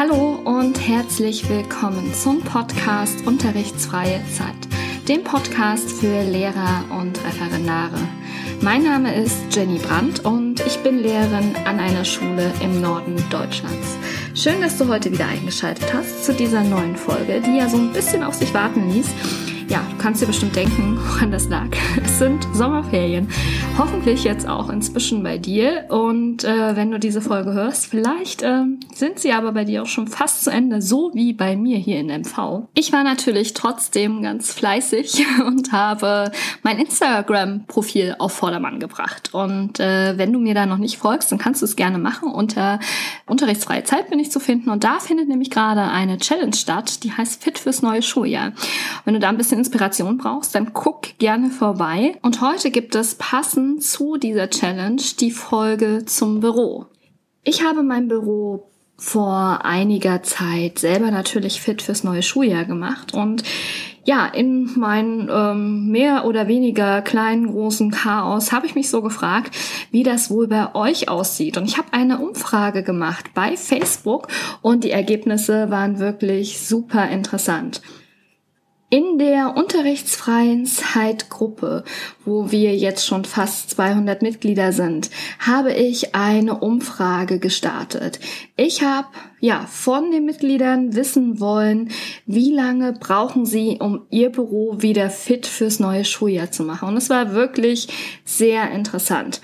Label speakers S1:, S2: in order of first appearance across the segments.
S1: Hallo und herzlich willkommen zum Podcast Unterrichtsfreie Zeit, dem Podcast für Lehrer und Referendare. Mein Name ist Jenny Brandt und ich bin Lehrerin an einer Schule im Norden Deutschlands. Schön, dass du heute wieder eingeschaltet hast zu dieser neuen Folge, die ja so ein bisschen auf sich warten ließ ja, du kannst dir bestimmt denken, woran das lag. Es sind Sommerferien. Hoffentlich jetzt auch inzwischen bei dir. Und äh, wenn du diese Folge hörst, vielleicht äh, sind sie aber bei dir auch schon fast zu Ende, so wie bei mir hier in MV. Ich war natürlich trotzdem ganz fleißig und habe mein Instagram-Profil auf Vordermann gebracht. Und äh, wenn du mir da noch nicht folgst, dann kannst du es gerne machen. Unter Unterrichtsfreie Zeit bin ich zu finden. Und da findet nämlich gerade eine Challenge statt, die heißt Fit fürs neue Schuljahr. Wenn du da ein bisschen Inspiration brauchst, dann guck gerne vorbei. Und heute gibt es passend zu dieser Challenge die Folge zum Büro. Ich habe mein Büro vor einiger Zeit selber natürlich fit fürs neue Schuljahr gemacht und ja, in meinem ähm, mehr oder weniger kleinen, großen Chaos habe ich mich so gefragt, wie das wohl bei euch aussieht. Und ich habe eine Umfrage gemacht bei Facebook und die Ergebnisse waren wirklich super interessant. In der unterrichtsfreien Zeitgruppe, wo wir jetzt schon fast 200 Mitglieder sind, habe ich eine Umfrage gestartet. Ich habe ja von den Mitgliedern wissen wollen, wie lange brauchen sie, um ihr Büro wieder fit fürs neue Schuljahr zu machen. Und es war wirklich sehr interessant.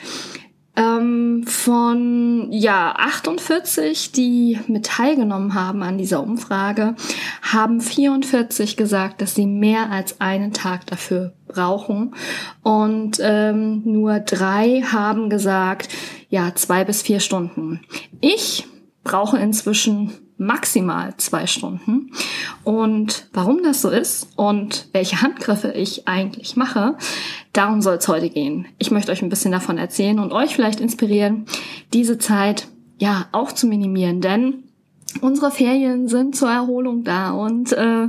S1: Ähm, von ja 48, die mit teilgenommen haben an dieser Umfrage, haben 44 gesagt, dass sie mehr als einen Tag dafür brauchen und ähm, nur drei haben gesagt, ja zwei bis vier Stunden. Ich brauche inzwischen maximal zwei Stunden. Und warum das so ist und welche Handgriffe ich eigentlich mache, darum soll es heute gehen. Ich möchte euch ein bisschen davon erzählen und euch vielleicht inspirieren, diese Zeit ja auch zu minimieren, denn unsere Ferien sind zur Erholung da und äh,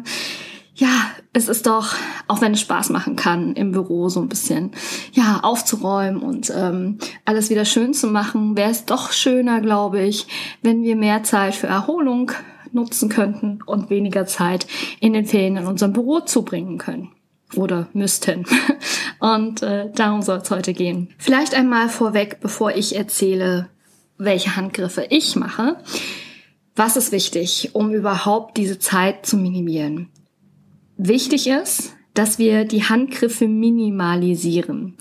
S1: ja, es ist doch, auch wenn es Spaß machen kann, im Büro so ein bisschen ja aufzuräumen und ähm, alles wieder schön zu machen, wäre es doch schöner, glaube ich, wenn wir mehr Zeit für Erholung nutzen könnten und weniger Zeit in den Ferien in unserem Büro zubringen können oder müssten. Und äh, darum soll es heute gehen. Vielleicht einmal vorweg, bevor ich erzähle, welche Handgriffe ich mache. Was ist wichtig, um überhaupt diese Zeit zu minimieren? Wichtig ist, dass wir die Handgriffe minimalisieren.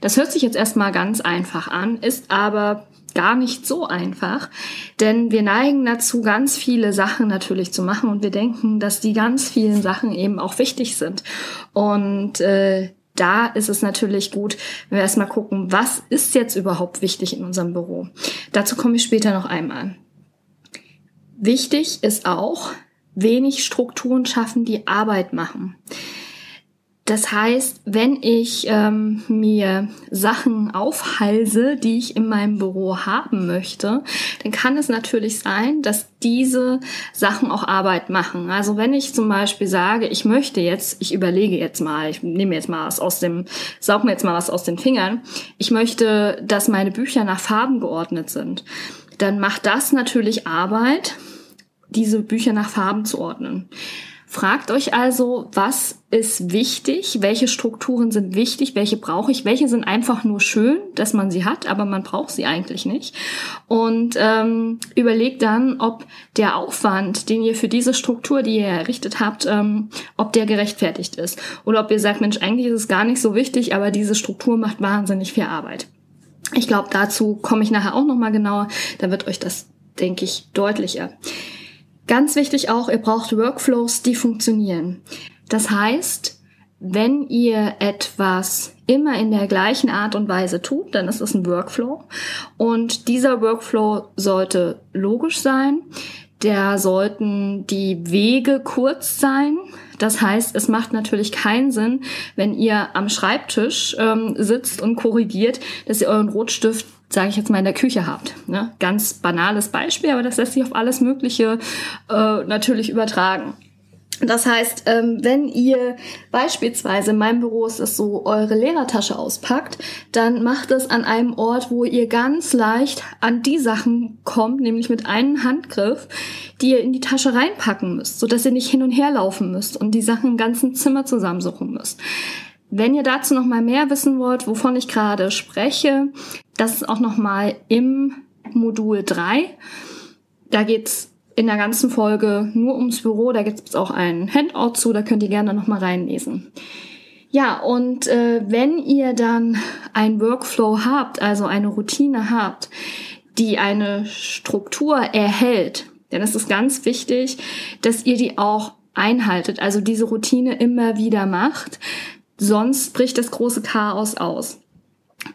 S1: Das hört sich jetzt erstmal ganz einfach an, ist aber gar nicht so einfach, denn wir neigen dazu, ganz viele Sachen natürlich zu machen und wir denken, dass die ganz vielen Sachen eben auch wichtig sind. Und äh, da ist es natürlich gut, wenn wir erstmal gucken, was ist jetzt überhaupt wichtig in unserem Büro. Dazu komme ich später noch einmal. Wichtig ist auch, wenig Strukturen schaffen, die Arbeit machen. Das heißt, wenn ich ähm, mir Sachen aufhalse, die ich in meinem Büro haben möchte, dann kann es natürlich sein, dass diese Sachen auch Arbeit machen. Also wenn ich zum Beispiel sage, ich möchte jetzt, ich überlege jetzt mal, ich nehme jetzt mal was aus dem, saug mir jetzt mal was aus den Fingern, ich möchte, dass meine Bücher nach Farben geordnet sind, dann macht das natürlich Arbeit diese Bücher nach Farben zu ordnen. Fragt euch also, was ist wichtig, welche Strukturen sind wichtig, welche brauche ich, welche sind einfach nur schön, dass man sie hat, aber man braucht sie eigentlich nicht. Und ähm, überlegt dann, ob der Aufwand, den ihr für diese Struktur, die ihr errichtet habt, ähm, ob der gerechtfertigt ist. Oder ob ihr sagt, Mensch, eigentlich ist es gar nicht so wichtig, aber diese Struktur macht wahnsinnig viel Arbeit. Ich glaube, dazu komme ich nachher auch nochmal genauer. Da wird euch das, denke ich, deutlicher. Ganz wichtig auch, ihr braucht Workflows, die funktionieren. Das heißt, wenn ihr etwas immer in der gleichen Art und Weise tut, dann ist es ein Workflow. Und dieser Workflow sollte logisch sein. Der sollten die Wege kurz sein. Das heißt, es macht natürlich keinen Sinn, wenn ihr am Schreibtisch ähm, sitzt und korrigiert, dass ihr euren Rotstift sage ich jetzt mal, in der Küche habt. Ne? Ganz banales Beispiel, aber das lässt sich auf alles Mögliche äh, natürlich übertragen. Das heißt, ähm, wenn ihr beispielsweise in meinem Büro ist es so, eure Lehrertasche auspackt, dann macht es an einem Ort, wo ihr ganz leicht an die Sachen kommt, nämlich mit einem Handgriff die ihr in die Tasche reinpacken müsst, sodass ihr nicht hin und her laufen müsst und die Sachen im ganzen Zimmer zusammensuchen müsst. Wenn ihr dazu noch mal mehr wissen wollt, wovon ich gerade spreche, das ist auch noch mal im Modul 3. Da geht's in der ganzen Folge nur ums Büro. Da gibt es auch einen Handout zu, da könnt ihr gerne noch mal reinlesen. Ja, und äh, wenn ihr dann ein Workflow habt, also eine Routine habt, die eine Struktur erhält, ist es ganz wichtig, dass ihr die auch einhaltet, also diese Routine immer wieder macht, sonst bricht das große Chaos aus.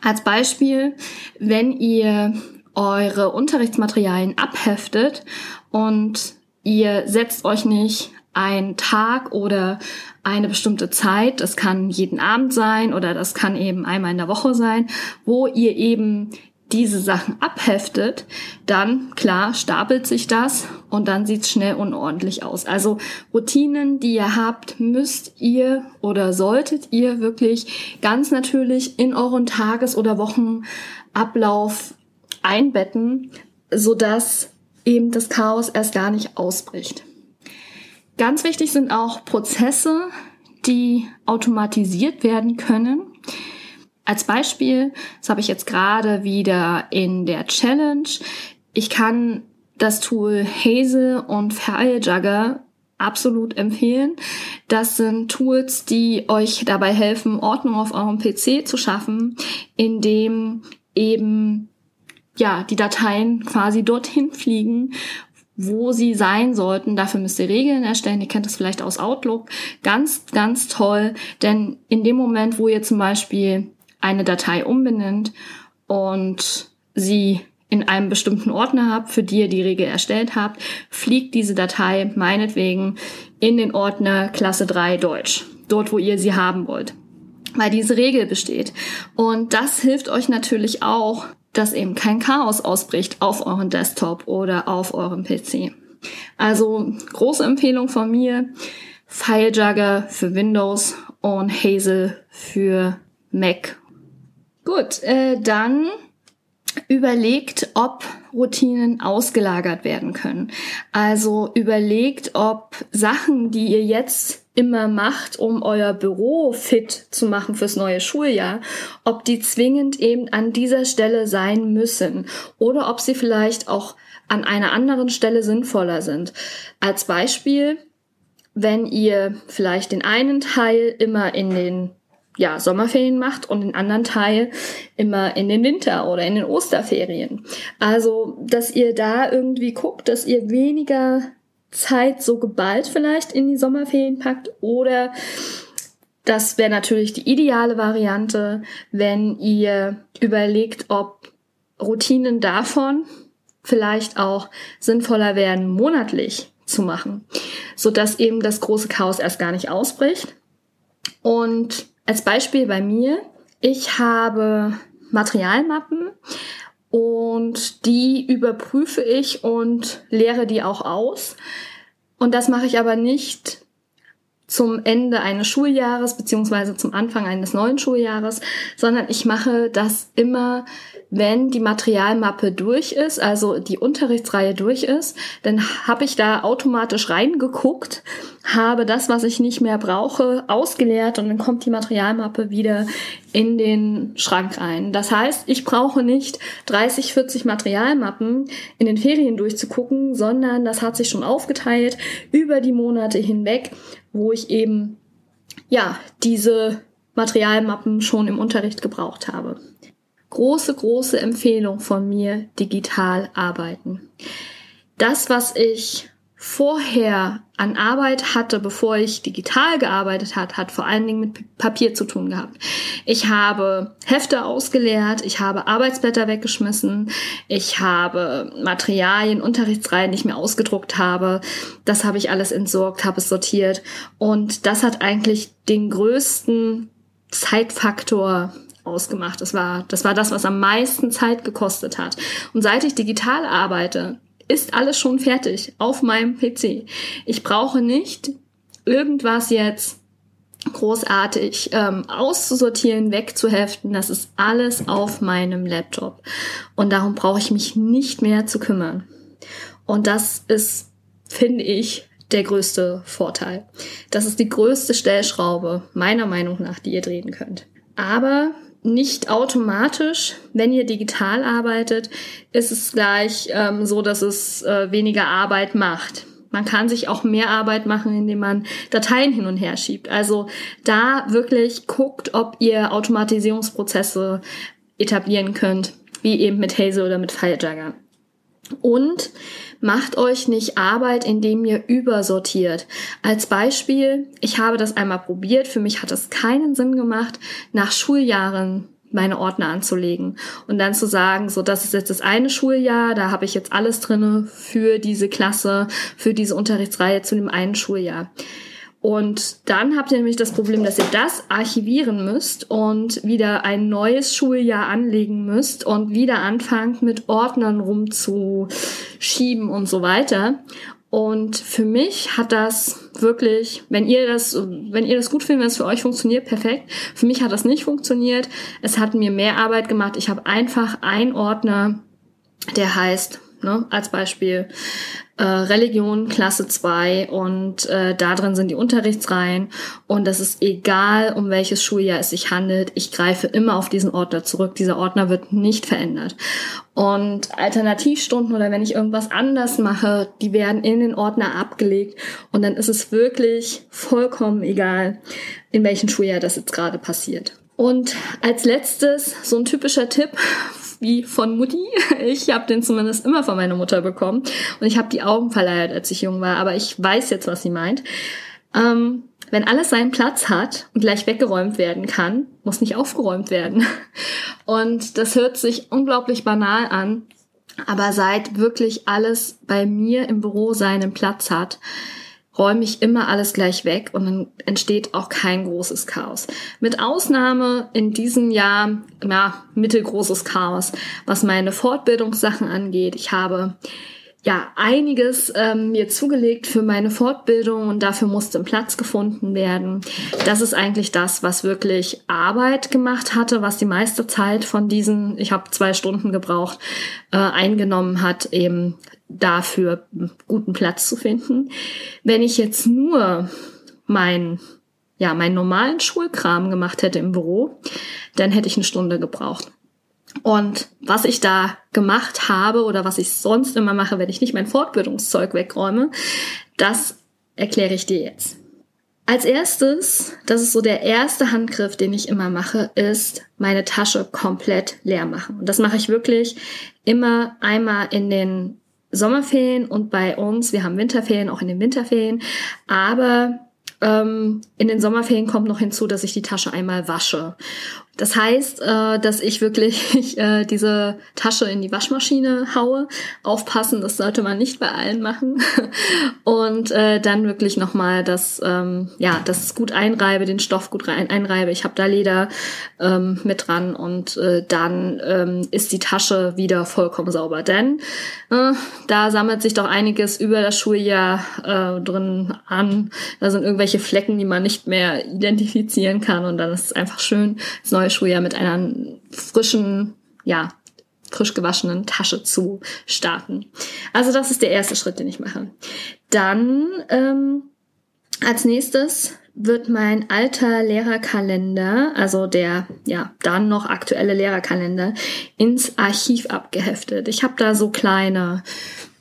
S1: Als Beispiel, wenn ihr eure Unterrichtsmaterialien abheftet und ihr setzt euch nicht einen Tag oder eine bestimmte Zeit, das kann jeden Abend sein oder das kann eben einmal in der Woche sein, wo ihr eben diese Sachen abheftet, dann klar stapelt sich das und dann sieht's schnell unordentlich aus. Also Routinen, die ihr habt, müsst ihr oder solltet ihr wirklich ganz natürlich in euren Tages- oder Wochenablauf einbetten, sodass eben das Chaos erst gar nicht ausbricht. Ganz wichtig sind auch Prozesse, die automatisiert werden können. Als Beispiel, das habe ich jetzt gerade wieder in der Challenge. Ich kann das Tool Hazel und Filjugger absolut empfehlen. Das sind Tools, die euch dabei helfen, Ordnung auf eurem PC zu schaffen, indem eben ja, die Dateien quasi dorthin fliegen, wo sie sein sollten. Dafür müsst ihr Regeln erstellen. Ihr kennt das vielleicht aus Outlook. Ganz, ganz toll. Denn in dem Moment, wo ihr zum Beispiel eine Datei umbenennt und sie in einem bestimmten Ordner habt, für die ihr die Regel erstellt habt, fliegt diese Datei meinetwegen in den Ordner Klasse 3 Deutsch. Dort, wo ihr sie haben wollt. Weil diese Regel besteht. Und das hilft euch natürlich auch, dass eben kein Chaos ausbricht auf euren Desktop oder auf eurem PC. Also große Empfehlung von mir, FileJugger für Windows und Hazel für Mac. Gut, äh, dann überlegt, ob Routinen ausgelagert werden können. Also überlegt, ob Sachen, die ihr jetzt immer macht, um euer Büro fit zu machen fürs neue Schuljahr, ob die zwingend eben an dieser Stelle sein müssen oder ob sie vielleicht auch an einer anderen Stelle sinnvoller sind. Als Beispiel, wenn ihr vielleicht den einen Teil immer in den ja, Sommerferien macht und den anderen Teil immer in den Winter- oder in den Osterferien. Also, dass ihr da irgendwie guckt, dass ihr weniger Zeit so geballt vielleicht in die Sommerferien packt oder das wäre natürlich die ideale Variante, wenn ihr überlegt, ob Routinen davon vielleicht auch sinnvoller werden, monatlich zu machen, so dass eben das große Chaos erst gar nicht ausbricht. Und als Beispiel bei mir, ich habe Materialmappen und die überprüfe ich und lehre die auch aus. Und das mache ich aber nicht zum Ende eines Schuljahres beziehungsweise zum Anfang eines neuen Schuljahres, sondern ich mache das immer wenn die Materialmappe durch ist, also die Unterrichtsreihe durch ist, dann habe ich da automatisch reingeguckt, habe das, was ich nicht mehr brauche, ausgeleert und dann kommt die Materialmappe wieder in den Schrank rein. Das heißt, ich brauche nicht 30, 40 Materialmappen in den Ferien durchzugucken, sondern das hat sich schon aufgeteilt über die Monate hinweg, wo ich eben ja diese Materialmappen schon im Unterricht gebraucht habe große, große Empfehlung von mir, digital arbeiten. Das, was ich vorher an Arbeit hatte, bevor ich digital gearbeitet hat, hat vor allen Dingen mit Papier zu tun gehabt. Ich habe Hefte ausgeleert, ich habe Arbeitsblätter weggeschmissen, ich habe Materialien, Unterrichtsreihen, die ich mir ausgedruckt habe, das habe ich alles entsorgt, habe es sortiert und das hat eigentlich den größten Zeitfaktor ausgemacht. Das war, das war das, was am meisten Zeit gekostet hat. Und seit ich digital arbeite, ist alles schon fertig auf meinem PC. Ich brauche nicht irgendwas jetzt großartig ähm, auszusortieren, wegzuheften. Das ist alles auf meinem Laptop. Und darum brauche ich mich nicht mehr zu kümmern. Und das ist finde ich, der größte Vorteil. Das ist die größte Stellschraube, meiner Meinung nach, die ihr drehen könnt. Aber nicht automatisch, wenn ihr digital arbeitet, ist es gleich ähm, so, dass es äh, weniger Arbeit macht. Man kann sich auch mehr Arbeit machen, indem man Dateien hin und her schiebt. Also da wirklich guckt, ob ihr Automatisierungsprozesse etablieren könnt, wie eben mit Hazel oder mit FileJugger. Und macht euch nicht Arbeit, indem ihr übersortiert. Als Beispiel, ich habe das einmal probiert, für mich hat es keinen Sinn gemacht, nach Schuljahren meine Ordner anzulegen und dann zu sagen, so das ist jetzt das eine Schuljahr, da habe ich jetzt alles drinne für diese Klasse, für diese Unterrichtsreihe zu dem einen Schuljahr. Und dann habt ihr nämlich das Problem, dass ihr das archivieren müsst und wieder ein neues Schuljahr anlegen müsst und wieder anfangt mit Ordnern rumzuschieben und so weiter. Und für mich hat das wirklich, wenn ihr das, wenn ihr das gut findet, wenn es für euch funktioniert, perfekt. Für mich hat das nicht funktioniert. Es hat mir mehr Arbeit gemacht. Ich habe einfach einen Ordner, der heißt, ne, als Beispiel, äh, Religion Klasse 2 und äh, da drin sind die Unterrichtsreihen und das ist egal, um welches Schuljahr es sich handelt. Ich greife immer auf diesen Ordner zurück. Dieser Ordner wird nicht verändert. Und Alternativstunden oder wenn ich irgendwas anders mache, die werden in den Ordner abgelegt und dann ist es wirklich vollkommen egal, in welchem Schuljahr das jetzt gerade passiert. Und als letztes so ein typischer Tipp wie von Mutti. Ich habe den zumindest immer von meiner Mutter bekommen. Und ich habe die Augen verleiert, als ich jung war. Aber ich weiß jetzt, was sie meint. Ähm, wenn alles seinen Platz hat und gleich weggeräumt werden kann, muss nicht aufgeräumt werden. Und das hört sich unglaublich banal an. Aber seit wirklich alles bei mir im Büro seinen Platz hat, räume ich immer alles gleich weg und dann entsteht auch kein großes Chaos. Mit Ausnahme in diesem Jahr, ja, mittelgroßes Chaos, was meine Fortbildungssachen angeht. Ich habe ja einiges ähm, mir zugelegt für meine Fortbildung und dafür musste ein Platz gefunden werden. Das ist eigentlich das, was wirklich Arbeit gemacht hatte, was die meiste Zeit von diesen, ich habe zwei Stunden gebraucht, äh, eingenommen hat, eben dafür guten Platz zu finden. Wenn ich jetzt nur mein ja, meinen normalen Schulkram gemacht hätte im Büro, dann hätte ich eine Stunde gebraucht. Und was ich da gemacht habe oder was ich sonst immer mache, wenn ich nicht mein Fortbildungszeug wegräume, das erkläre ich dir jetzt. Als erstes, das ist so der erste Handgriff, den ich immer mache, ist meine Tasche komplett leer machen. Und das mache ich wirklich immer einmal in den Sommerferien und bei uns, wir haben Winterferien, auch in den Winterferien, aber ähm, in den Sommerferien kommt noch hinzu, dass ich die Tasche einmal wasche. Das heißt, äh, dass ich wirklich äh, diese Tasche in die Waschmaschine haue. Aufpassen, das sollte man nicht bei allen machen. Und äh, dann wirklich nochmal das, ähm, ja, das gut einreibe, den Stoff gut einreibe. Ich habe da Leder ähm, mit dran und dann ähm, ist die Tasche wieder vollkommen sauber. Denn da sammelt sich doch einiges über das Schuljahr drin an. Da sind irgendwelche Flecken, die man nicht mehr identifizieren kann und dann ist es einfach schön, das neue Schuljahr mit einer frischen, ja, frisch gewaschenen Tasche zu starten. Also das ist der erste Schritt, den ich mache. Dann ähm, als nächstes wird mein alter Lehrerkalender, also der ja dann noch aktuelle Lehrerkalender, ins Archiv abgeheftet. Ich habe da so kleine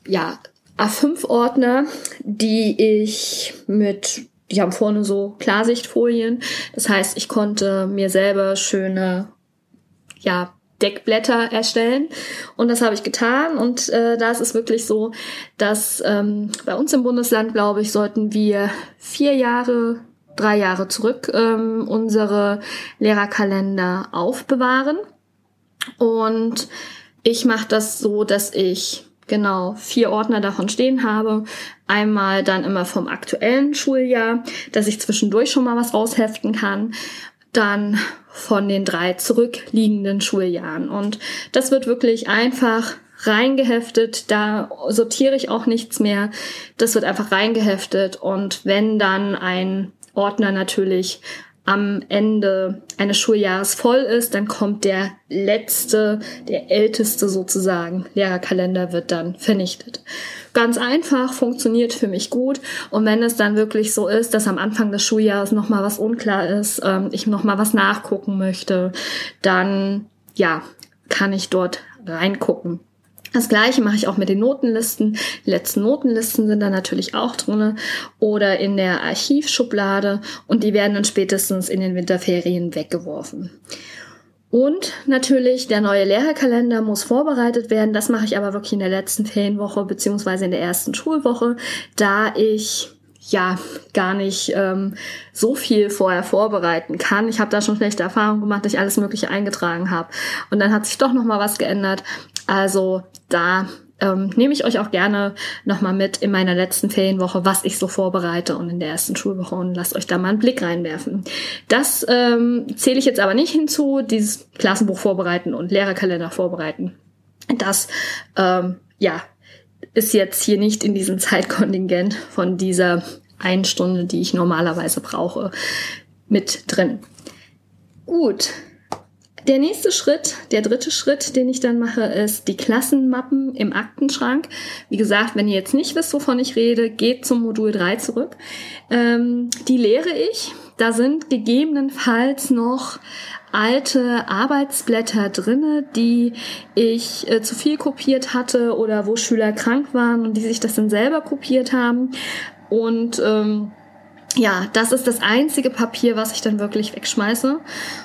S1: ja A5-Ordner, die ich mit die haben vorne so Klarsichtfolien. Das heißt, ich konnte mir selber schöne, ja, Deckblätter erstellen. Und das habe ich getan. Und äh, da ist es wirklich so, dass ähm, bei uns im Bundesland, glaube ich, sollten wir vier Jahre, drei Jahre zurück ähm, unsere Lehrerkalender aufbewahren. Und ich mache das so, dass ich genau vier Ordner davon stehen habe. Einmal dann immer vom aktuellen Schuljahr, dass ich zwischendurch schon mal was rausheften kann. Dann von den drei zurückliegenden Schuljahren. Und das wird wirklich einfach reingeheftet. Da sortiere ich auch nichts mehr. Das wird einfach reingeheftet. Und wenn dann ein Ordner natürlich am Ende eines Schuljahres voll ist, dann kommt der letzte, der älteste sozusagen Lehrerkalender wird dann vernichtet. ganz einfach, funktioniert für mich gut. Und wenn es dann wirklich so ist, dass am Anfang des Schuljahres nochmal was unklar ist, ähm, ich nochmal was nachgucken möchte, dann ja, kann ich dort reingucken. Das gleiche mache ich auch mit den Notenlisten. Die letzten Notenlisten sind da natürlich auch drinne oder in der Archivschublade und die werden dann spätestens in den Winterferien weggeworfen. Und natürlich der neue Lehrerkalender muss vorbereitet werden. Das mache ich aber wirklich in der letzten Ferienwoche beziehungsweise in der ersten Schulwoche, da ich ja gar nicht ähm, so viel vorher vorbereiten kann. Ich habe da schon schlechte Erfahrungen gemacht, dass ich alles Mögliche eingetragen habe. Und dann hat sich doch noch mal was geändert. Also da ähm, nehme ich euch auch gerne nochmal mit in meiner letzten Ferienwoche, was ich so vorbereite und in der ersten Schulwoche und lasst euch da mal einen Blick reinwerfen. Das ähm, zähle ich jetzt aber nicht hinzu, dieses Klassenbuch vorbereiten und Lehrerkalender vorbereiten. Das, ähm, ja, ist jetzt hier nicht in diesem Zeitkontingent von dieser einen Stunde, die ich normalerweise brauche, mit drin. Gut, der nächste Schritt, der dritte Schritt, den ich dann mache, ist die Klassenmappen im Aktenschrank. Wie gesagt, wenn ihr jetzt nicht wisst, wovon ich rede, geht zum Modul 3 zurück. Ähm, die lehre ich. Da sind gegebenenfalls noch alte Arbeitsblätter drinne, die ich äh, zu viel kopiert hatte oder wo Schüler krank waren und die sich das dann selber kopiert haben. Und ähm, ja, das ist das einzige Papier, was ich dann wirklich wegschmeiße,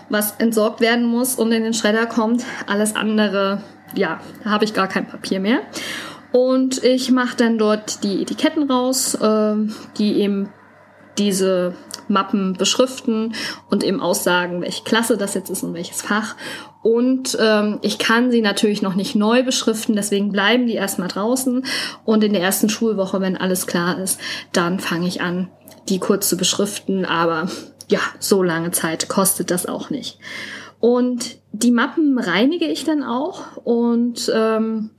S1: was entsorgt werden muss und in den Schredder kommt. Alles andere, ja, da habe ich gar kein Papier mehr. Und ich mache dann dort die Etiketten raus, äh, die eben diese Mappen beschriften und eben aussagen, welche Klasse das jetzt ist und welches Fach. Und ähm, ich kann sie natürlich noch nicht neu beschriften, deswegen bleiben die erstmal draußen. Und in der ersten Schulwoche, wenn alles klar ist, dann fange ich an, die kurz zu beschriften, aber ja, so lange Zeit kostet das auch nicht. Und die Mappen reinige ich dann auch und ähm,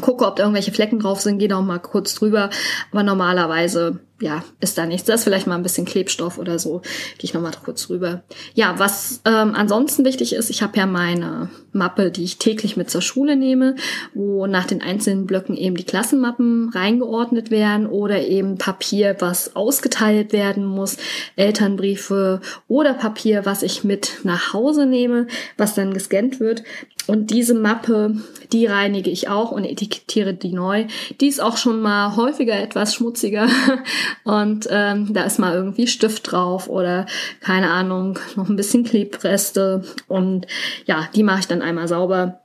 S1: gucke, ob da irgendwelche Flecken drauf sind, gehe da auch mal kurz drüber. Aber normalerweise ja, ist da nichts. Das ist vielleicht mal ein bisschen Klebstoff oder so. Gehe ich nochmal kurz rüber. Ja, was ähm, ansonsten wichtig ist, ich habe ja meine Mappe, die ich täglich mit zur Schule nehme, wo nach den einzelnen Blöcken eben die Klassenmappen reingeordnet werden oder eben Papier, was ausgeteilt werden muss, Elternbriefe oder Papier, was ich mit nach Hause nehme, was dann gescannt wird. Und diese Mappe, die reinige ich auch und etikettiere die neu. Die ist auch schon mal häufiger etwas schmutziger und ähm, da ist mal irgendwie Stift drauf oder keine Ahnung, noch ein bisschen Klebreste und ja, die mache ich dann einmal sauber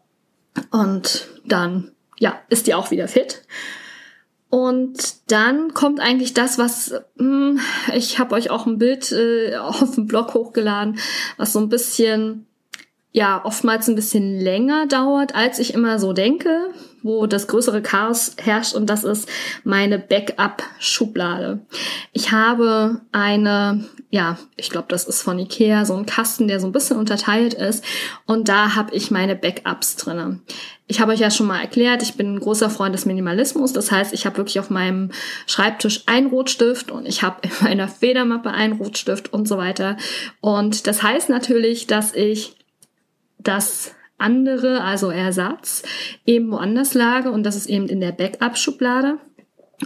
S1: und dann ja, ist die auch wieder fit. Und dann kommt eigentlich das, was hm, ich habe euch auch ein Bild äh, auf dem Blog hochgeladen, was so ein bisschen ja oftmals ein bisschen länger dauert, als ich immer so denke, wo das größere Chaos herrscht und das ist meine Backup-Schublade. Ich habe eine, ja, ich glaube, das ist von Ikea, so ein Kasten, der so ein bisschen unterteilt ist und da habe ich meine Backups drinne. Ich habe euch ja schon mal erklärt, ich bin ein großer Freund des Minimalismus. Das heißt, ich habe wirklich auf meinem Schreibtisch einen Rotstift und ich habe in meiner Federmappe einen Rotstift und so weiter. Und das heißt natürlich, dass ich das andere, also Ersatz, eben woanders lage und das ist eben in der Backup-Schublade.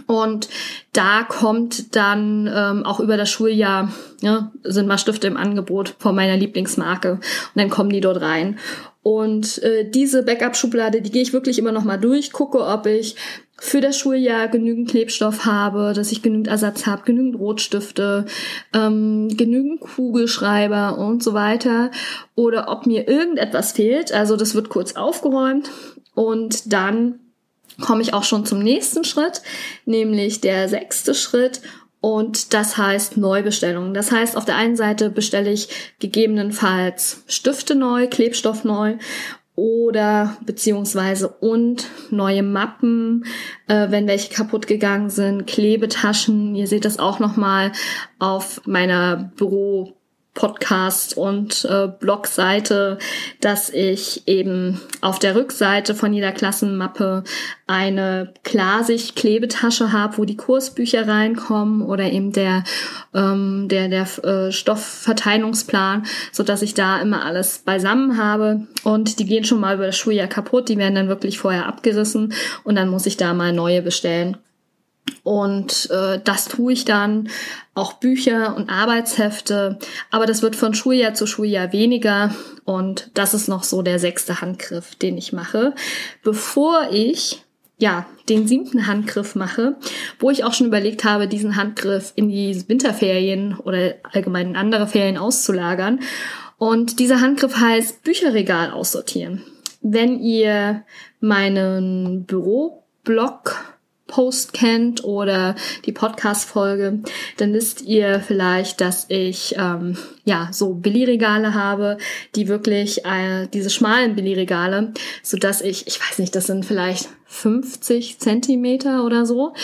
S1: Und da kommt dann ähm, auch über das Schuljahr, ja, sind mal Stifte im Angebot von meiner Lieblingsmarke und dann kommen die dort rein. Und äh, diese Backup-Schublade, die gehe ich wirklich immer noch mal durch, gucke, ob ich für das Schuljahr genügend Klebstoff habe, dass ich genügend Ersatz habe, genügend Rotstifte, ähm, genügend Kugelschreiber und so weiter. Oder ob mir irgendetwas fehlt. Also das wird kurz aufgeräumt und dann komme ich auch schon zum nächsten Schritt, nämlich der sechste Schritt. Und das heißt Neubestellungen. Das heißt, auf der einen Seite bestelle ich gegebenenfalls Stifte neu, Klebstoff neu oder beziehungsweise und neue Mappen, äh, wenn welche kaputt gegangen sind, Klebetaschen. Ihr seht das auch nochmal auf meiner Büro Podcast und äh, Blogseite, dass ich eben auf der Rückseite von jeder Klassenmappe eine Klarsicht-Klebetasche habe, wo die Kursbücher reinkommen oder eben der ähm, der der äh, Stoffverteilungsplan, so dass ich da immer alles beisammen habe und die gehen schon mal über das Schuljahr kaputt, die werden dann wirklich vorher abgerissen und dann muss ich da mal neue bestellen. Und äh, das tue ich dann, auch Bücher und Arbeitshefte. Aber das wird von Schuljahr zu Schuljahr weniger. Und das ist noch so der sechste Handgriff, den ich mache. Bevor ich ja, den siebten Handgriff mache, wo ich auch schon überlegt habe, diesen Handgriff in die Winterferien oder allgemein in andere Ferien auszulagern. Und dieser Handgriff heißt Bücherregal aussortieren. Wenn ihr meinen Büroblog Post kennt oder die Podcast-Folge, dann wisst ihr vielleicht, dass ich ähm, ja so Billigregale habe, die wirklich äh, diese schmalen Billigregale, so dass ich, ich weiß nicht, das sind vielleicht 50 Zentimeter oder so,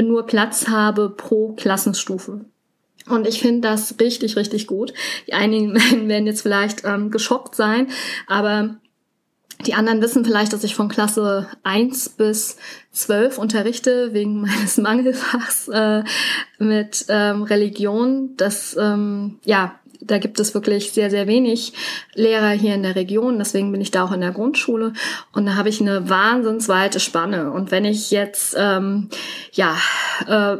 S1: nur Platz habe pro Klassenstufe. Und ich finde das richtig, richtig gut. Die einigen werden jetzt vielleicht ähm, geschockt sein, aber die anderen wissen vielleicht, dass ich von Klasse 1 bis 12 unterrichte, wegen meines Mangelfachs äh, mit ähm, Religion. Das ähm, ja da gibt es wirklich sehr, sehr wenig Lehrer hier in der Region. Deswegen bin ich da auch in der Grundschule. Und da habe ich eine wahnsinnsweite Spanne. Und wenn ich jetzt, ähm, ja, äh,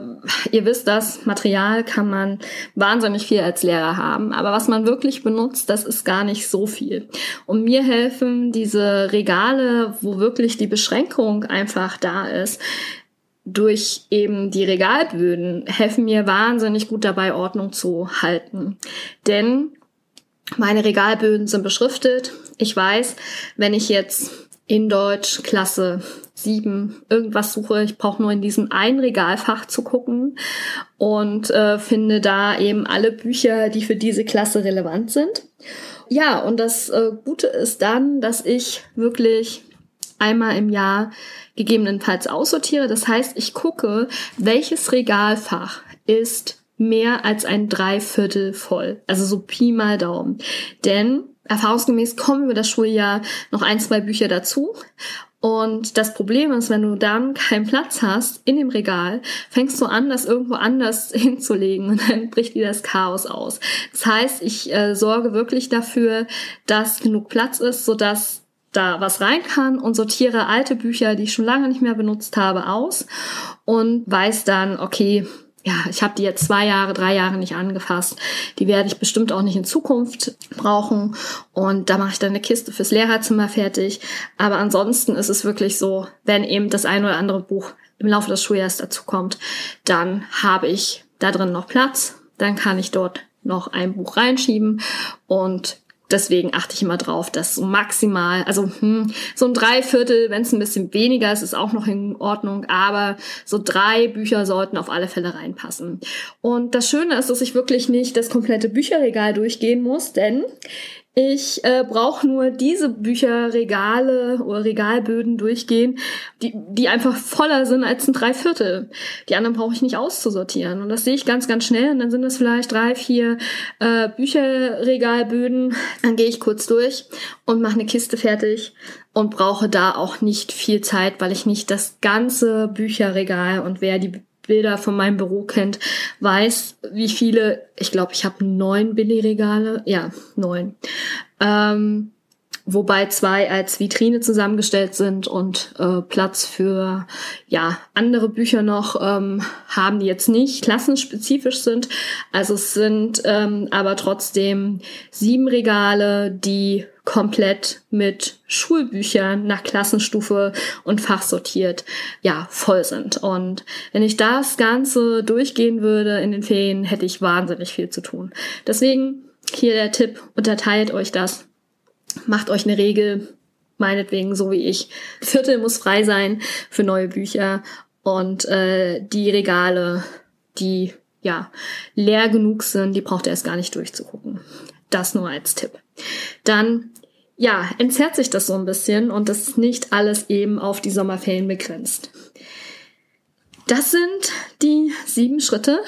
S1: ihr wisst das, Material kann man wahnsinnig viel als Lehrer haben. Aber was man wirklich benutzt, das ist gar nicht so viel. Und mir helfen diese Regale, wo wirklich die Beschränkung einfach da ist, durch eben die Regalböden helfen mir wahnsinnig gut dabei, Ordnung zu halten. Denn meine Regalböden sind beschriftet. Ich weiß, wenn ich jetzt in Deutsch Klasse 7 irgendwas suche, ich brauche nur in diesem einen Regalfach zu gucken und äh, finde da eben alle Bücher, die für diese Klasse relevant sind. Ja, und das äh, Gute ist dann, dass ich wirklich einmal im Jahr gegebenenfalls aussortiere. Das heißt, ich gucke, welches Regalfach ist mehr als ein Dreiviertel voll. Also so Pi mal Daumen. Denn erfahrungsgemäß kommen über das Schuljahr noch ein, zwei Bücher dazu. Und das Problem ist, wenn du dann keinen Platz hast in dem Regal, fängst du an, das irgendwo anders hinzulegen und dann bricht dir das Chaos aus. Das heißt, ich äh, sorge wirklich dafür, dass genug Platz ist, sodass da was rein kann und sortiere alte Bücher, die ich schon lange nicht mehr benutzt habe, aus und weiß dann, okay, ja, ich habe die jetzt zwei Jahre, drei Jahre nicht angefasst. Die werde ich bestimmt auch nicht in Zukunft brauchen. Und da mache ich dann eine Kiste fürs Lehrerzimmer fertig. Aber ansonsten ist es wirklich so, wenn eben das ein oder andere Buch im Laufe des Schuljahres dazu kommt, dann habe ich da drin noch Platz. Dann kann ich dort noch ein Buch reinschieben und deswegen achte ich immer drauf, dass so maximal, also hm, so ein Dreiviertel, wenn es ein bisschen weniger ist, ist auch noch in Ordnung, aber so drei Bücher sollten auf alle Fälle reinpassen. Und das Schöne ist, dass ich wirklich nicht das komplette Bücherregal durchgehen muss, denn ich äh, brauche nur diese Bücherregale oder Regalböden durchgehen, die, die einfach voller sind als ein Dreiviertel. Die anderen brauche ich nicht auszusortieren. Und das sehe ich ganz, ganz schnell. Und dann sind das vielleicht drei, vier äh, Bücherregalböden. Dann gehe ich kurz durch und mache eine Kiste fertig und brauche da auch nicht viel Zeit, weil ich nicht das ganze Bücherregal und wer die Bilder von meinem Büro kennt, weiß, wie viele, ich glaube, ich habe neun Billigregale, ja, neun. Ähm, wobei zwei als Vitrine zusammengestellt sind und äh, Platz für ja andere Bücher noch ähm, haben die jetzt nicht klassenspezifisch sind. Also es sind ähm, aber trotzdem sieben Regale, die komplett mit Schulbüchern nach Klassenstufe und Fach sortiert, ja, voll sind. Und wenn ich das Ganze durchgehen würde in den Ferien, hätte ich wahnsinnig viel zu tun. Deswegen hier der Tipp, unterteilt euch das, macht euch eine Regel, meinetwegen so wie ich. Viertel muss frei sein für neue Bücher und äh, die Regale, die ja leer genug sind, die braucht ihr erst gar nicht durchzugucken. Das nur als Tipp. Dann ja, entzerrt sich das so ein bisschen und das ist nicht alles eben auf die Sommerferien begrenzt. Das sind die sieben Schritte,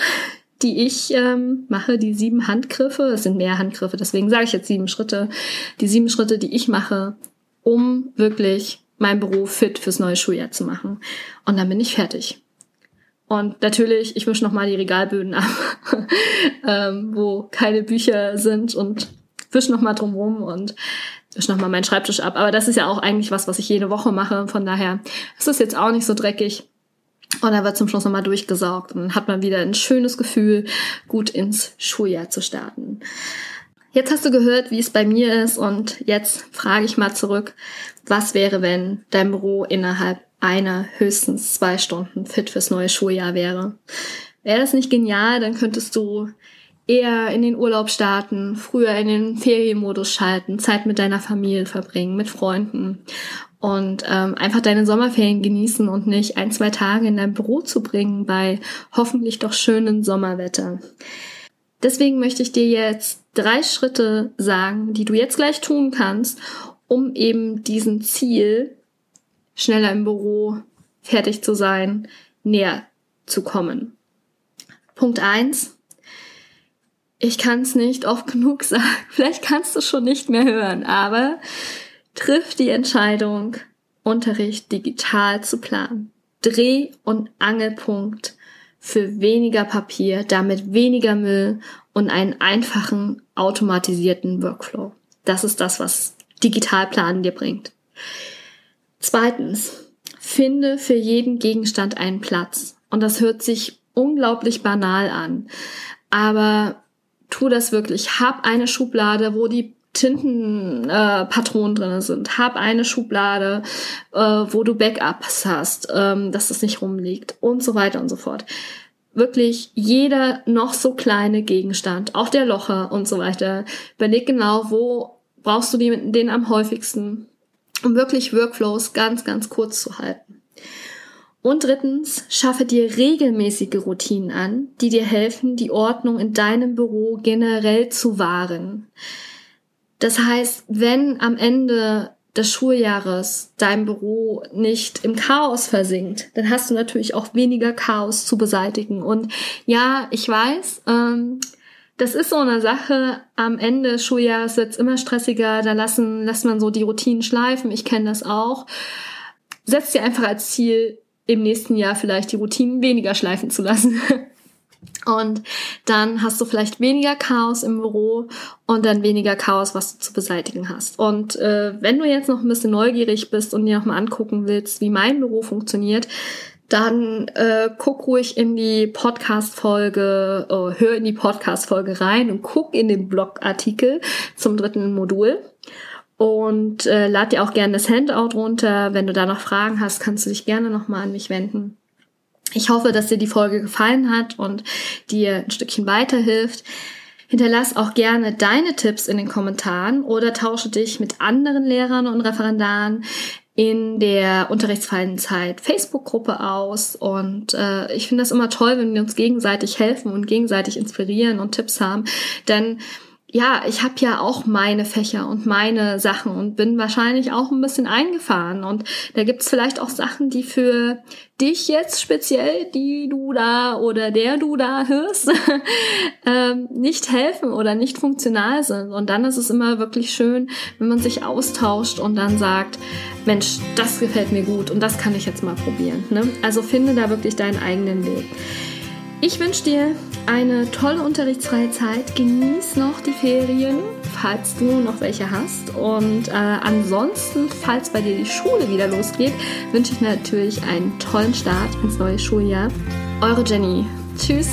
S1: die ich ähm, mache, die sieben Handgriffe. Es sind mehr Handgriffe, deswegen sage ich jetzt sieben Schritte. Die sieben Schritte, die ich mache, um wirklich mein Büro fit fürs neue Schuljahr zu machen. Und dann bin ich fertig. Und natürlich, ich mische nochmal die Regalböden ab, ähm, wo keine Bücher sind und wische nochmal drumrum und wische nochmal meinen Schreibtisch ab. Aber das ist ja auch eigentlich was, was ich jede Woche mache. Von daher ist das jetzt auch nicht so dreckig. Und er wird zum Schluss nochmal durchgesaugt und dann hat man wieder ein schönes Gefühl, gut ins Schuljahr zu starten. Jetzt hast du gehört, wie es bei mir ist und jetzt frage ich mal zurück, was wäre, wenn dein Büro innerhalb einer höchstens zwei Stunden fit fürs neue Schuljahr wäre? Wäre das nicht genial, dann könntest du eher in den Urlaub starten, früher in den Ferienmodus schalten, Zeit mit deiner Familie verbringen, mit Freunden und ähm, einfach deine Sommerferien genießen und nicht ein, zwei Tage in dein Büro zu bringen bei hoffentlich doch schönen Sommerwetter. Deswegen möchte ich dir jetzt drei Schritte sagen, die du jetzt gleich tun kannst, um eben diesem Ziel, schneller im Büro fertig zu sein, näher zu kommen. Punkt eins: Ich kann es nicht oft genug sagen. Vielleicht kannst du schon nicht mehr hören, aber triff die Entscheidung, Unterricht digital zu planen. Dreh- und Angelpunkt für weniger Papier, damit weniger Müll und einen einfachen automatisierten Workflow. Das ist das, was Digitalplanen dir bringt. Zweitens, finde für jeden Gegenstand einen Platz. Und das hört sich unglaublich banal an. Aber tu das wirklich. Hab eine Schublade, wo die Tintenpatronen äh, drin sind. Hab eine Schublade, äh, wo du Backups hast, ähm, dass das nicht rumliegt und so weiter und so fort. Wirklich jeder noch so kleine Gegenstand, auch der Locher und so weiter. Überleg genau, wo brauchst du den am häufigsten, um wirklich Workflows ganz, ganz kurz zu halten. Und drittens, schaffe dir regelmäßige Routinen an, die dir helfen, die Ordnung in deinem Büro generell zu wahren. Das heißt, wenn am Ende des Schuljahres dein Büro nicht im Chaos versinkt, dann hast du natürlich auch weniger Chaos zu beseitigen. Und ja, ich weiß, ähm, das ist so eine Sache. Am Ende des Schuljahres wird es immer stressiger. Da lassen, lässt man so die Routinen schleifen. Ich kenne das auch. Setz dir einfach als Ziel, im nächsten Jahr vielleicht die Routinen weniger schleifen zu lassen. Und dann hast du vielleicht weniger Chaos im Büro und dann weniger Chaos, was du zu beseitigen hast. Und äh, wenn du jetzt noch ein bisschen neugierig bist und dir nochmal angucken willst, wie mein Büro funktioniert, dann äh, guck ruhig in die Podcast-Folge, äh, hör in die Podcast-Folge rein und guck in den Blogartikel zum dritten Modul und äh, lad dir auch gerne das Handout runter. Wenn du da noch Fragen hast, kannst du dich gerne nochmal an mich wenden. Ich hoffe, dass dir die Folge gefallen hat und dir ein Stückchen weiterhilft. Hinterlass auch gerne deine Tipps in den Kommentaren oder tausche dich mit anderen Lehrern und Referendaren in der unterrichtsfreien Zeit Facebook-Gruppe aus. Und äh, ich finde das immer toll, wenn wir uns gegenseitig helfen und gegenseitig inspirieren und Tipps haben. Denn ja, ich habe ja auch meine Fächer und meine Sachen und bin wahrscheinlich auch ein bisschen eingefahren. Und da gibt's vielleicht auch Sachen, die für dich jetzt speziell, die du da oder der du da hörst, ähm, nicht helfen oder nicht funktional sind. Und dann ist es immer wirklich schön, wenn man sich austauscht und dann sagt, Mensch, das gefällt mir gut und das kann ich jetzt mal probieren. Ne? Also finde da wirklich deinen eigenen Weg. Ich wünsche dir eine tolle unterrichtsfreie Zeit. Genieß noch die Ferien, falls du noch welche hast. Und äh, ansonsten, falls bei dir die Schule wieder losgeht, wünsche ich natürlich einen tollen Start ins neue Schuljahr. Eure Jenny. Tschüss.